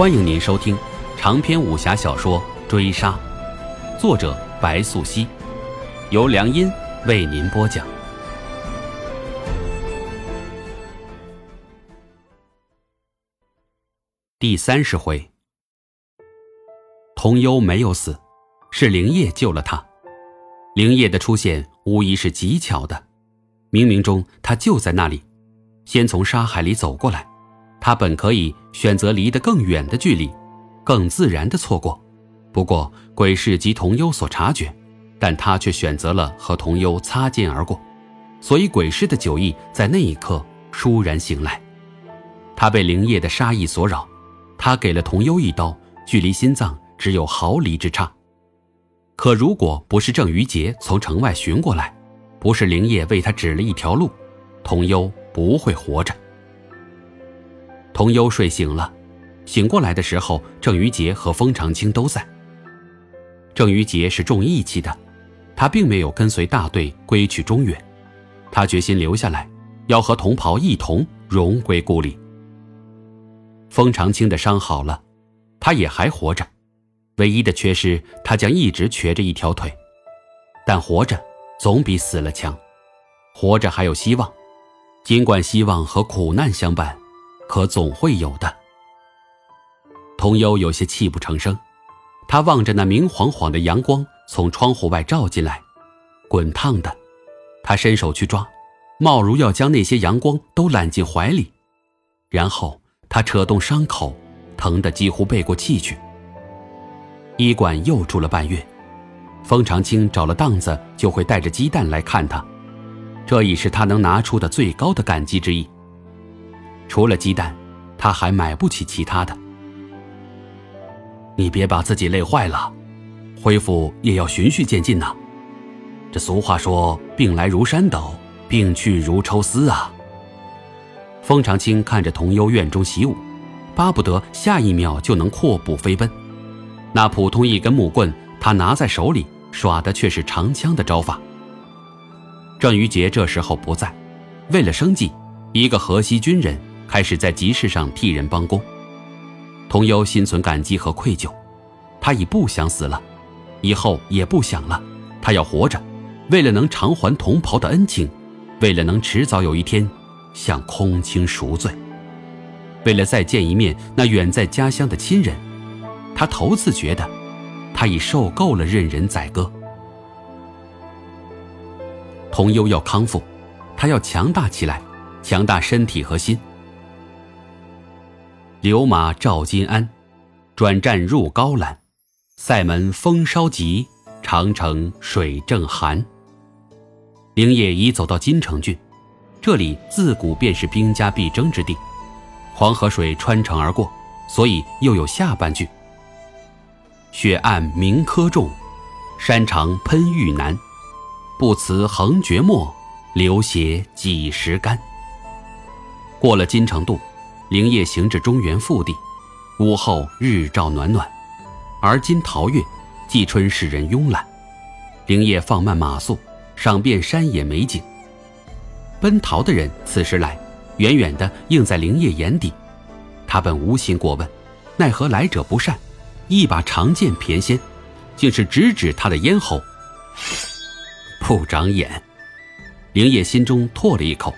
欢迎您收听长篇武侠小说《追杀》，作者白素熙，由良音为您播讲。第三十回，童优没有死，是灵叶救了他。灵叶的出现无疑是极巧的，冥冥中他就在那里，先从沙海里走过来。他本可以选择离得更远的距离，更自然的错过。不过鬼市及童优所察觉，但他却选择了和童优擦肩而过。所以鬼市的酒意在那一刻倏然醒来。他被灵叶的杀意所扰，他给了童优一刀，距离心脏只有毫厘之差。可如果不是郑余杰从城外寻过来，不是灵叶为他指了一条路，童优不会活着。童优睡醒了，醒过来的时候，郑余杰和封长青都在。郑余杰是重义气的，他并没有跟随大队归去中原，他决心留下来，要和同袍一同荣归故里。封长青的伤好了，他也还活着，唯一的缺失，他将一直瘸着一条腿，但活着总比死了强，活着还有希望，尽管希望和苦难相伴。可总会有的。童优有些泣不成声，他望着那明晃晃的阳光从窗户外照进来，滚烫的。他伸手去抓，貌如要将那些阳光都揽进怀里。然后他扯动伤口，疼得几乎背过气去。医馆又住了半月，封长青找了档子就会带着鸡蛋来看他，这已是他能拿出的最高的感激之意。除了鸡蛋，他还买不起其他的。你别把自己累坏了，恢复也要循序渐进呐。这俗话说“病来如山倒，病去如抽丝”啊。封长青看着童优院中习武，巴不得下一秒就能阔步飞奔。那普通一根木棍，他拿在手里耍的却是长枪的招法。郑余杰这时候不在，为了生计，一个河西军人。开始在集市上替人帮工，童优心存感激和愧疚，他已不想死了，以后也不想了，他要活着，为了能偿还同袍的恩情，为了能迟早有一天向空清赎罪，为了再见一面那远在家乡的亲人，他头次觉得，他已受够了任人宰割。童优要康复，他要强大起来，强大身体和心。流马赵金安，转战入高兰，塞门风稍急，长城水正寒。灵业已走到金城郡，这里自古便是兵家必争之地，黄河水穿城而过，所以又有下半句：雪暗鸣柯重，山长喷玉难。不辞横绝漠，流血几时干。过了金城渡。灵业行至中原腹地，午后日照暖暖，而今桃月，季春使人慵懒。灵业放慢马速，赏遍山野美景。奔逃的人此时来，远远的映在灵业眼底。他本无心过问，奈何来者不善，一把长剑偏先，竟是直指他的咽喉。不长眼！灵业心中唾了一口，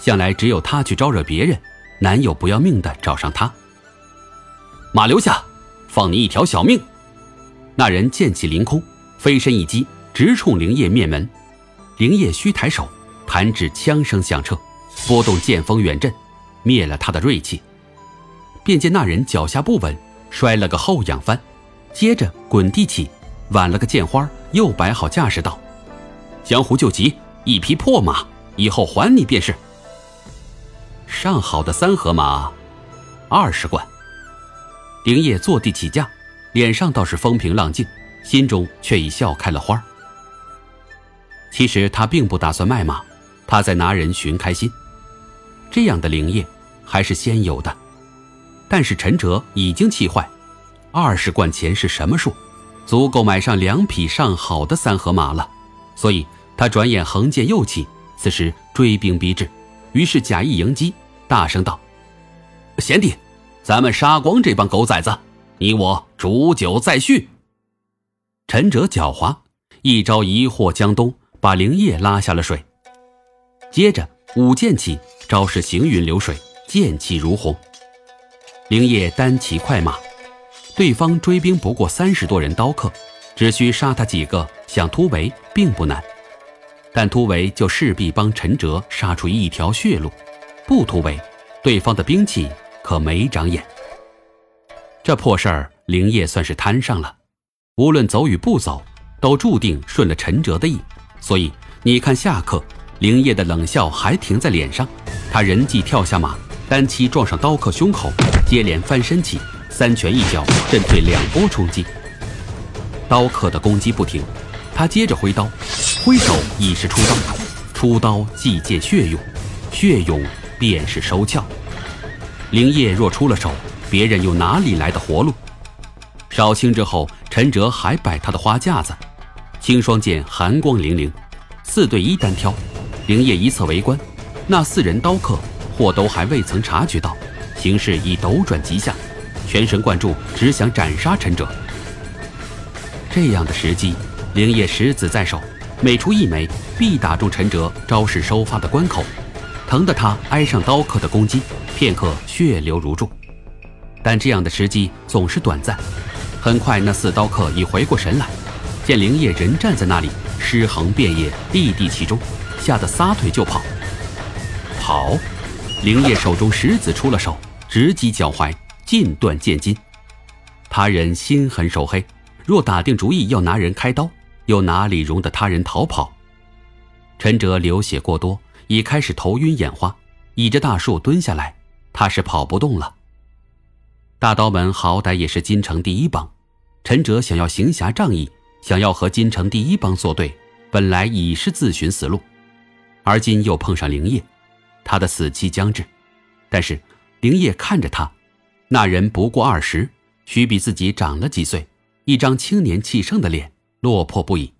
向来只有他去招惹别人。男友不要命的找上他，马留下，放你一条小命。那人剑气凌空，飞身一击，直冲灵叶面门。灵叶虚抬手，弹指枪声响彻，拨动剑锋远震，灭了他的锐气。便见那人脚下不稳，摔了个后仰翻，接着滚地起，挽了个剑花，又摆好架势道：“江湖救急，一匹破马，以后还你便是。”上好的三合马，二十贯。灵叶坐地起价，脸上倒是风平浪静，心中却已笑开了花。其实他并不打算卖马，他在拿人寻开心。这样的灵叶还是先有的，但是陈哲已经气坏，二十贯钱是什么数？足够买上两匹上好的三合马了。所以他转眼横剑又起，此时追兵逼至。于是假意迎击，大声道：“贤弟，咱们杀光这帮狗崽子，你我煮酒再续。陈哲狡猾，一招疑惑江东，把灵叶拉下了水。接着舞剑起，招式行云流水，剑气如虹。灵叶单骑快马，对方追兵不过三十多人刀客，只需杀他几个，想突围并不难。但突围就势必帮陈哲杀出一条血路，不突围，对方的兵器可没长眼。这破事儿，灵叶算是摊上了。无论走与不走，都注定顺了陈哲的意。所以你看，下课，灵叶的冷笑还停在脸上。他人即跳下马，单膝撞上刀客胸口，接连翻身起，三拳一脚震退两波冲击。刀客的攻击不停，他接着挥刀，挥手已是出刀。出刀即见血涌，血涌便是收鞘。灵叶若出了手，别人又哪里来的活路？少清之后，陈哲还摆他的花架子，青霜剑寒光凛凛，四对一单挑，灵叶一侧围观，那四人刀客或都还未曾察觉到形势已斗转极下，全神贯注，只想斩杀陈哲。这样的时机，灵叶十子在手，每出一枚必打中陈哲招式收发的关口，疼得他挨上刀客的攻击，片刻血流如注。但这样的时机总是短暂。很快，那四刀客已回过神来，见灵叶人站在那里，尸横遍野，立地其中，吓得撒腿就跑。跑！灵叶手中石子出了手，直击脚踝，尽断剑筋。他人心狠手黑，若打定主意要拿人开刀，又哪里容得他人逃跑？陈哲流血过多，已开始头晕眼花，倚着大树蹲下来，他是跑不动了。大刀门好歹也是京城第一帮。陈哲想要行侠仗义，想要和京城第一帮作对，本来已是自寻死路，而今又碰上灵业，他的死期将至。但是灵业看着他，那人不过二十，许比自己长了几岁，一张青年气盛的脸，落魄不已。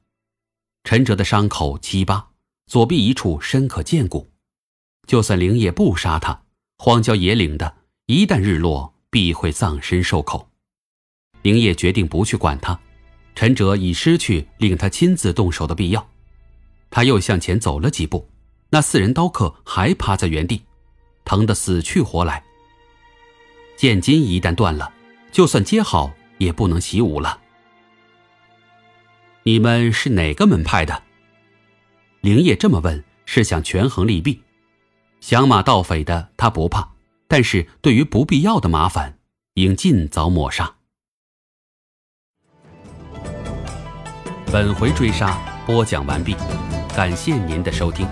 陈哲的伤口七八，左臂一处深可见骨。就算灵叶不杀他，荒郊野岭的，一旦日落，必会葬身兽口。灵叶决定不去管他，陈哲已失去令他亲自动手的必要。他又向前走了几步，那四人刀客还趴在原地，疼得死去活来。剑筋一旦断了，就算接好也不能习武了。你们是哪个门派的？灵叶这么问，是想权衡利弊。响马盗匪的他不怕，但是对于不必要的麻烦，应尽早抹杀。本回追杀播讲完毕，感谢您的收听。